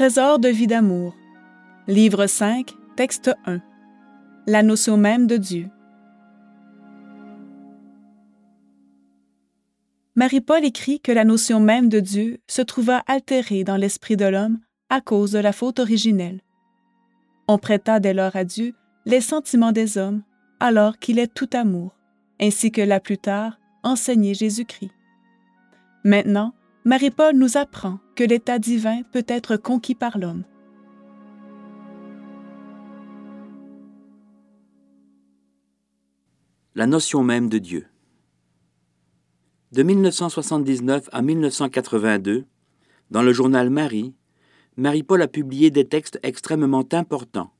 Trésor de vie d'amour. Livre 5, texte 1. La notion même de Dieu. Marie-Paul écrit que la notion même de Dieu se trouva altérée dans l'esprit de l'homme à cause de la faute originelle. On prêta dès lors à Dieu les sentiments des hommes, alors qu'il est tout amour, ainsi que l'a plus tard enseigné Jésus-Christ. Maintenant, Marie-Paul nous apprend que l'état divin peut être conquis par l'homme. La notion même de Dieu. De 1979 à 1982, dans le journal Marie, Marie-Paul a publié des textes extrêmement importants,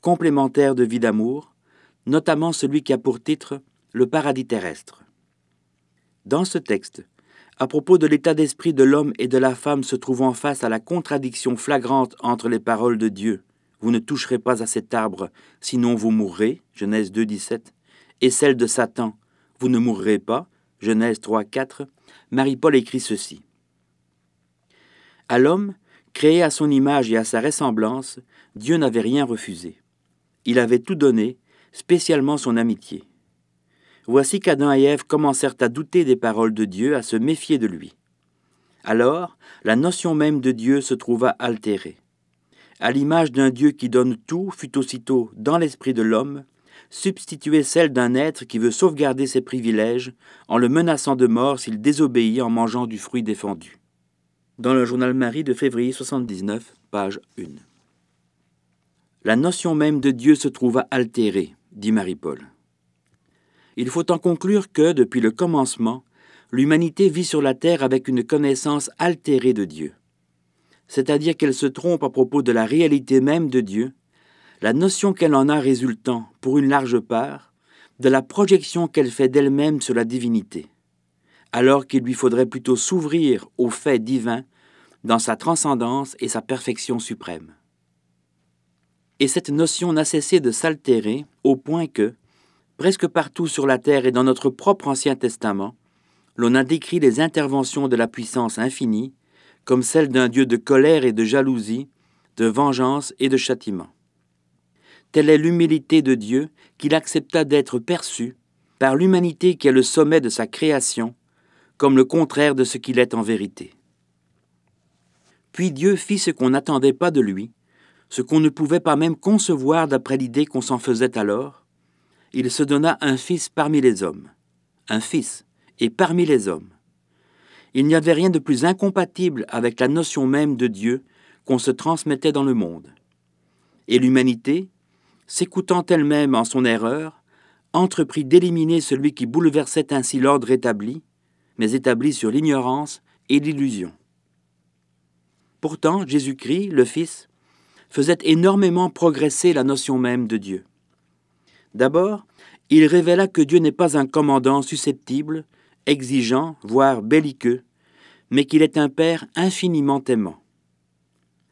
complémentaires de vie d'amour, notamment celui qui a pour titre Le paradis terrestre. Dans ce texte, à propos de l'état d'esprit de l'homme et de la femme se trouvant face à la contradiction flagrante entre les paroles de Dieu, Vous ne toucherez pas à cet arbre, sinon vous mourrez, Genèse 2, 17, et celle de Satan, Vous ne mourrez pas, Genèse 3, 4, Marie-Paul écrit ceci. À l'homme, créé à son image et à sa ressemblance, Dieu n'avait rien refusé. Il avait tout donné, spécialement son amitié. Voici qu'Adam et Ève commencèrent à douter des paroles de Dieu, à se méfier de lui. Alors, la notion même de Dieu se trouva altérée. À l'image d'un Dieu qui donne tout fut aussitôt, dans l'esprit de l'homme, substituer celle d'un être qui veut sauvegarder ses privilèges en le menaçant de mort s'il désobéit en mangeant du fruit défendu. Dans le journal Marie de février 79, page 1. La notion même de Dieu se trouva altérée, dit Marie-Paul. Il faut en conclure que, depuis le commencement, l'humanité vit sur la terre avec une connaissance altérée de Dieu. C'est-à-dire qu'elle se trompe à propos de la réalité même de Dieu la notion qu'elle en a résultant, pour une large part, de la projection qu'elle fait d'elle-même sur la divinité, alors qu'il lui faudrait plutôt s'ouvrir au fait divin dans sa transcendance et sa perfection suprême. Et cette notion n'a cessé de s'altérer au point que, presque partout sur la terre et dans notre propre Ancien Testament, l'on a décrit les interventions de la puissance infinie comme celles d'un Dieu de colère et de jalousie, de vengeance et de châtiment. Telle est l'humilité de Dieu qu'il accepta d'être perçu par l'humanité qui est le sommet de sa création, comme le contraire de ce qu'il est en vérité. Puis Dieu fit ce qu'on n'attendait pas de lui, ce qu'on ne pouvait pas même concevoir d'après l'idée qu'on s'en faisait alors. Il se donna un fils parmi les hommes, un fils, et parmi les hommes. Il n'y avait rien de plus incompatible avec la notion même de Dieu qu'on se transmettait dans le monde. Et l'humanité, s'écoutant elle-même en son erreur, entreprit d'éliminer celui qui bouleversait ainsi l'ordre établi, mais établi sur l'ignorance et l'illusion. Pourtant, Jésus-Christ, le Fils, faisait énormément progresser la notion même de Dieu. D'abord, il révéla que Dieu n'est pas un commandant susceptible, exigeant, voire belliqueux, mais qu'il est un Père infiniment aimant.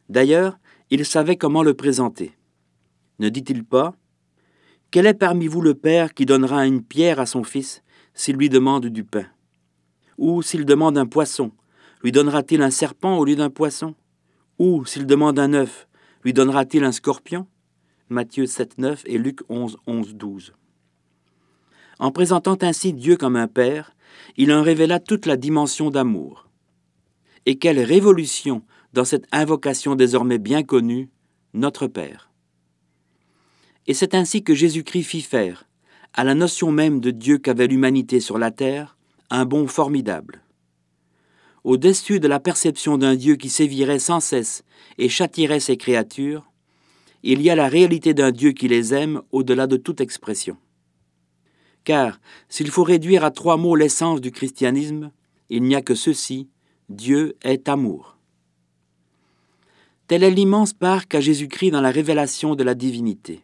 D'ailleurs, il savait comment le présenter. Ne dit-il pas Quel est parmi vous le Père qui donnera une pierre à son fils s'il lui demande du pain Ou s'il demande un poisson, lui donnera-t-il un serpent au lieu d'un poisson Ou s'il demande un œuf, lui donnera-t-il un scorpion? Matthieu 7, 9 et Luc 11, 11, 12. En présentant ainsi Dieu comme un Père, il en révéla toute la dimension d'amour. Et quelle révolution dans cette invocation désormais bien connue, Notre Père. Et c'est ainsi que Jésus-Christ fit faire, à la notion même de Dieu qu'avait l'humanité sur la terre, un bond formidable. Au-dessus de la perception d'un Dieu qui sévirait sans cesse et châtirait ses créatures, il y a la réalité d'un Dieu qui les aime au-delà de toute expression. Car, s'il faut réduire à trois mots l'essence du christianisme, il n'y a que ceci, Dieu est amour. Telle est l'immense part qu'a Jésus-Christ dans la révélation de la divinité.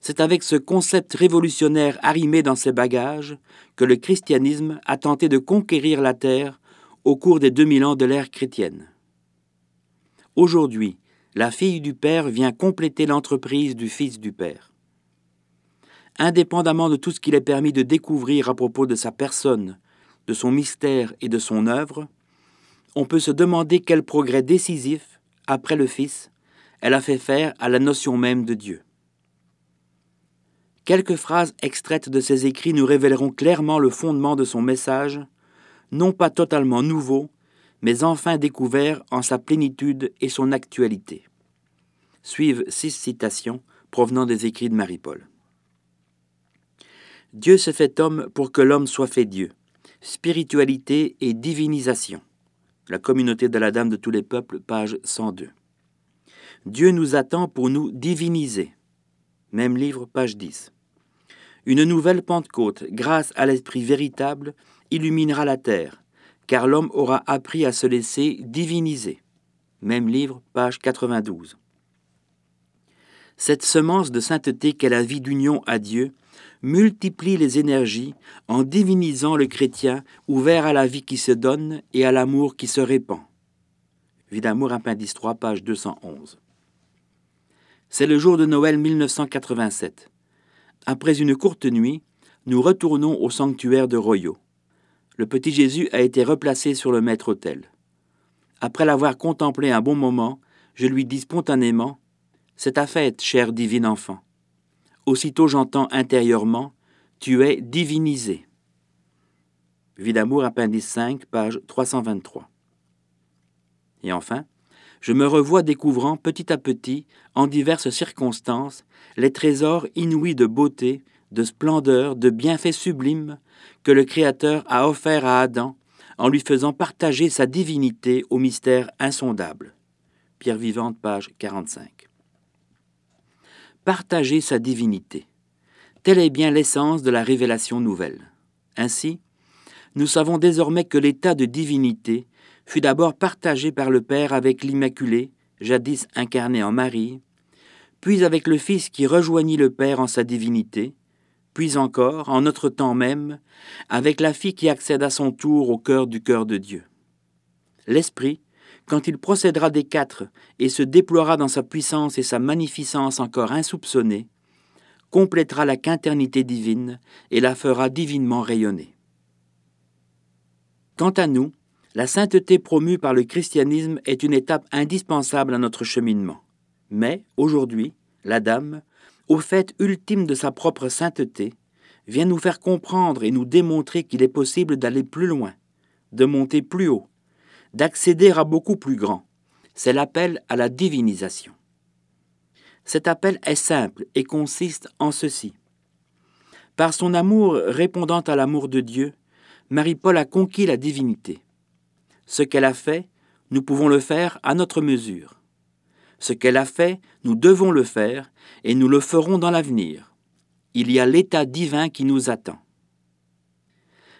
C'est avec ce concept révolutionnaire arrimé dans ses bagages que le christianisme a tenté de conquérir la terre au cours des 2000 ans de l'ère chrétienne. Aujourd'hui, la fille du Père vient compléter l'entreprise du Fils du Père. Indépendamment de tout ce qu'il est permis de découvrir à propos de sa personne, de son mystère et de son œuvre, on peut se demander quel progrès décisif, après le Fils, elle a fait faire à la notion même de Dieu. Quelques phrases extraites de ses écrits nous révéleront clairement le fondement de son message, non pas totalement nouveau, mais enfin découvert en sa plénitude et son actualité. Suivent six citations provenant des écrits de Marie-Paul. Dieu se fait homme pour que l'homme soit fait Dieu. Spiritualité et divinisation. La communauté de la Dame de tous les peuples, page 102. Dieu nous attend pour nous diviniser. Même livre, page 10. Une nouvelle Pentecôte, grâce à l'Esprit véritable, illuminera la terre, car l'homme aura appris à se laisser diviniser. Même livre, page 92. Cette semence de sainteté qu'est la vie d'union à Dieu multiplie les énergies en divinisant le chrétien ouvert à la vie qui se donne et à l'amour qui se répand. Vie d'amour, appendice 3, page 211. C'est le jour de Noël 1987. Après une courte nuit, nous retournons au sanctuaire de Royaux. Le petit Jésus a été replacé sur le maître-autel. Après l'avoir contemplé un bon moment, je lui dis spontanément C'est ta fête, cher divin enfant. Aussitôt j'entends intérieurement Tu es divinisé. Vie d'amour, appendice 5, page 323. Et enfin, je me revois découvrant petit à petit, en diverses circonstances, les trésors inouïs de beauté, de splendeur, de bienfaits sublimes que le Créateur a offerts à Adam en lui faisant partager sa divinité au mystère insondable. Pierre vivante, page 45. Partager sa divinité. Telle est bien l'essence de la révélation nouvelle. Ainsi, nous savons désormais que l'état de divinité fut d'abord partagé par le Père avec l'Immaculée, jadis incarné en Marie, puis avec le Fils qui rejoignit le Père en sa divinité, puis encore, en notre temps même, avec la fille qui accède à son tour au cœur du cœur de Dieu. L'Esprit, quand il procédera des quatre et se déploiera dans sa puissance et sa magnificence encore insoupçonnées, complétera la quinternité divine et la fera divinement rayonner. Quant à nous, la sainteté promue par le christianisme est une étape indispensable à notre cheminement. Mais, aujourd'hui, la Dame, au fait ultime de sa propre sainteté, vient nous faire comprendre et nous démontrer qu'il est possible d'aller plus loin, de monter plus haut, d'accéder à beaucoup plus grand. C'est l'appel à la divinisation. Cet appel est simple et consiste en ceci. Par son amour répondant à l'amour de Dieu, Marie-Paul a conquis la divinité. Ce qu'elle a fait, nous pouvons le faire à notre mesure. Ce qu'elle a fait, nous devons le faire, et nous le ferons dans l'avenir. Il y a l'état divin qui nous attend.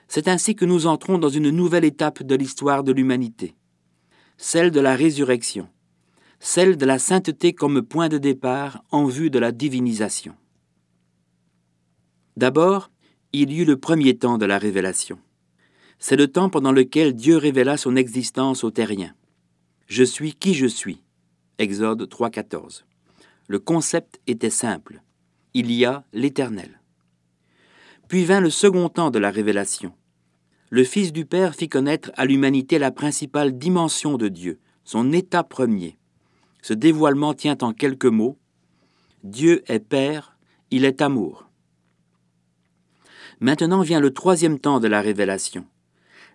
C'est ainsi que nous entrons dans une nouvelle étape de l'histoire de l'humanité, celle de la résurrection, celle de la sainteté comme point de départ en vue de la divinisation. D'abord, il y eut le premier temps de la révélation. C'est le temps pendant lequel Dieu révéla son existence aux terriens. Je suis qui je suis. Exode 3.14. Le concept était simple. Il y a l'Éternel. Puis vint le second temps de la révélation. Le Fils du Père fit connaître à l'humanité la principale dimension de Dieu, son état premier. Ce dévoilement tient en quelques mots. Dieu est Père, il est amour. Maintenant vient le troisième temps de la révélation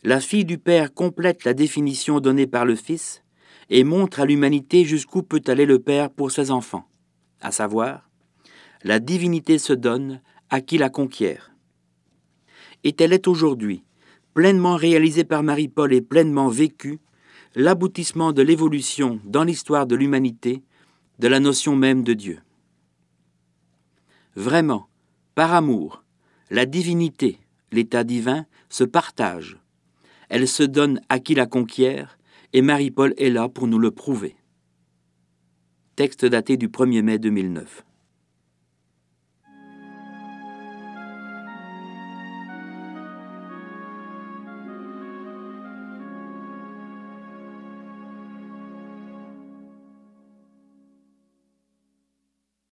la fille du Père complète la définition donnée par le Fils et montre à l'humanité jusqu'où peut aller le Père pour ses enfants, à savoir, la divinité se donne à qui la conquiert. Et elle est aujourd'hui, pleinement réalisée par Marie-Paul et pleinement vécue, l'aboutissement de l'évolution dans l'histoire de l'humanité de la notion même de Dieu. Vraiment, par amour, la divinité, l'état divin, se partagent elle se donne à qui la conquiert, et Marie-Paul est là pour nous le prouver. Texte daté du 1er mai 2009.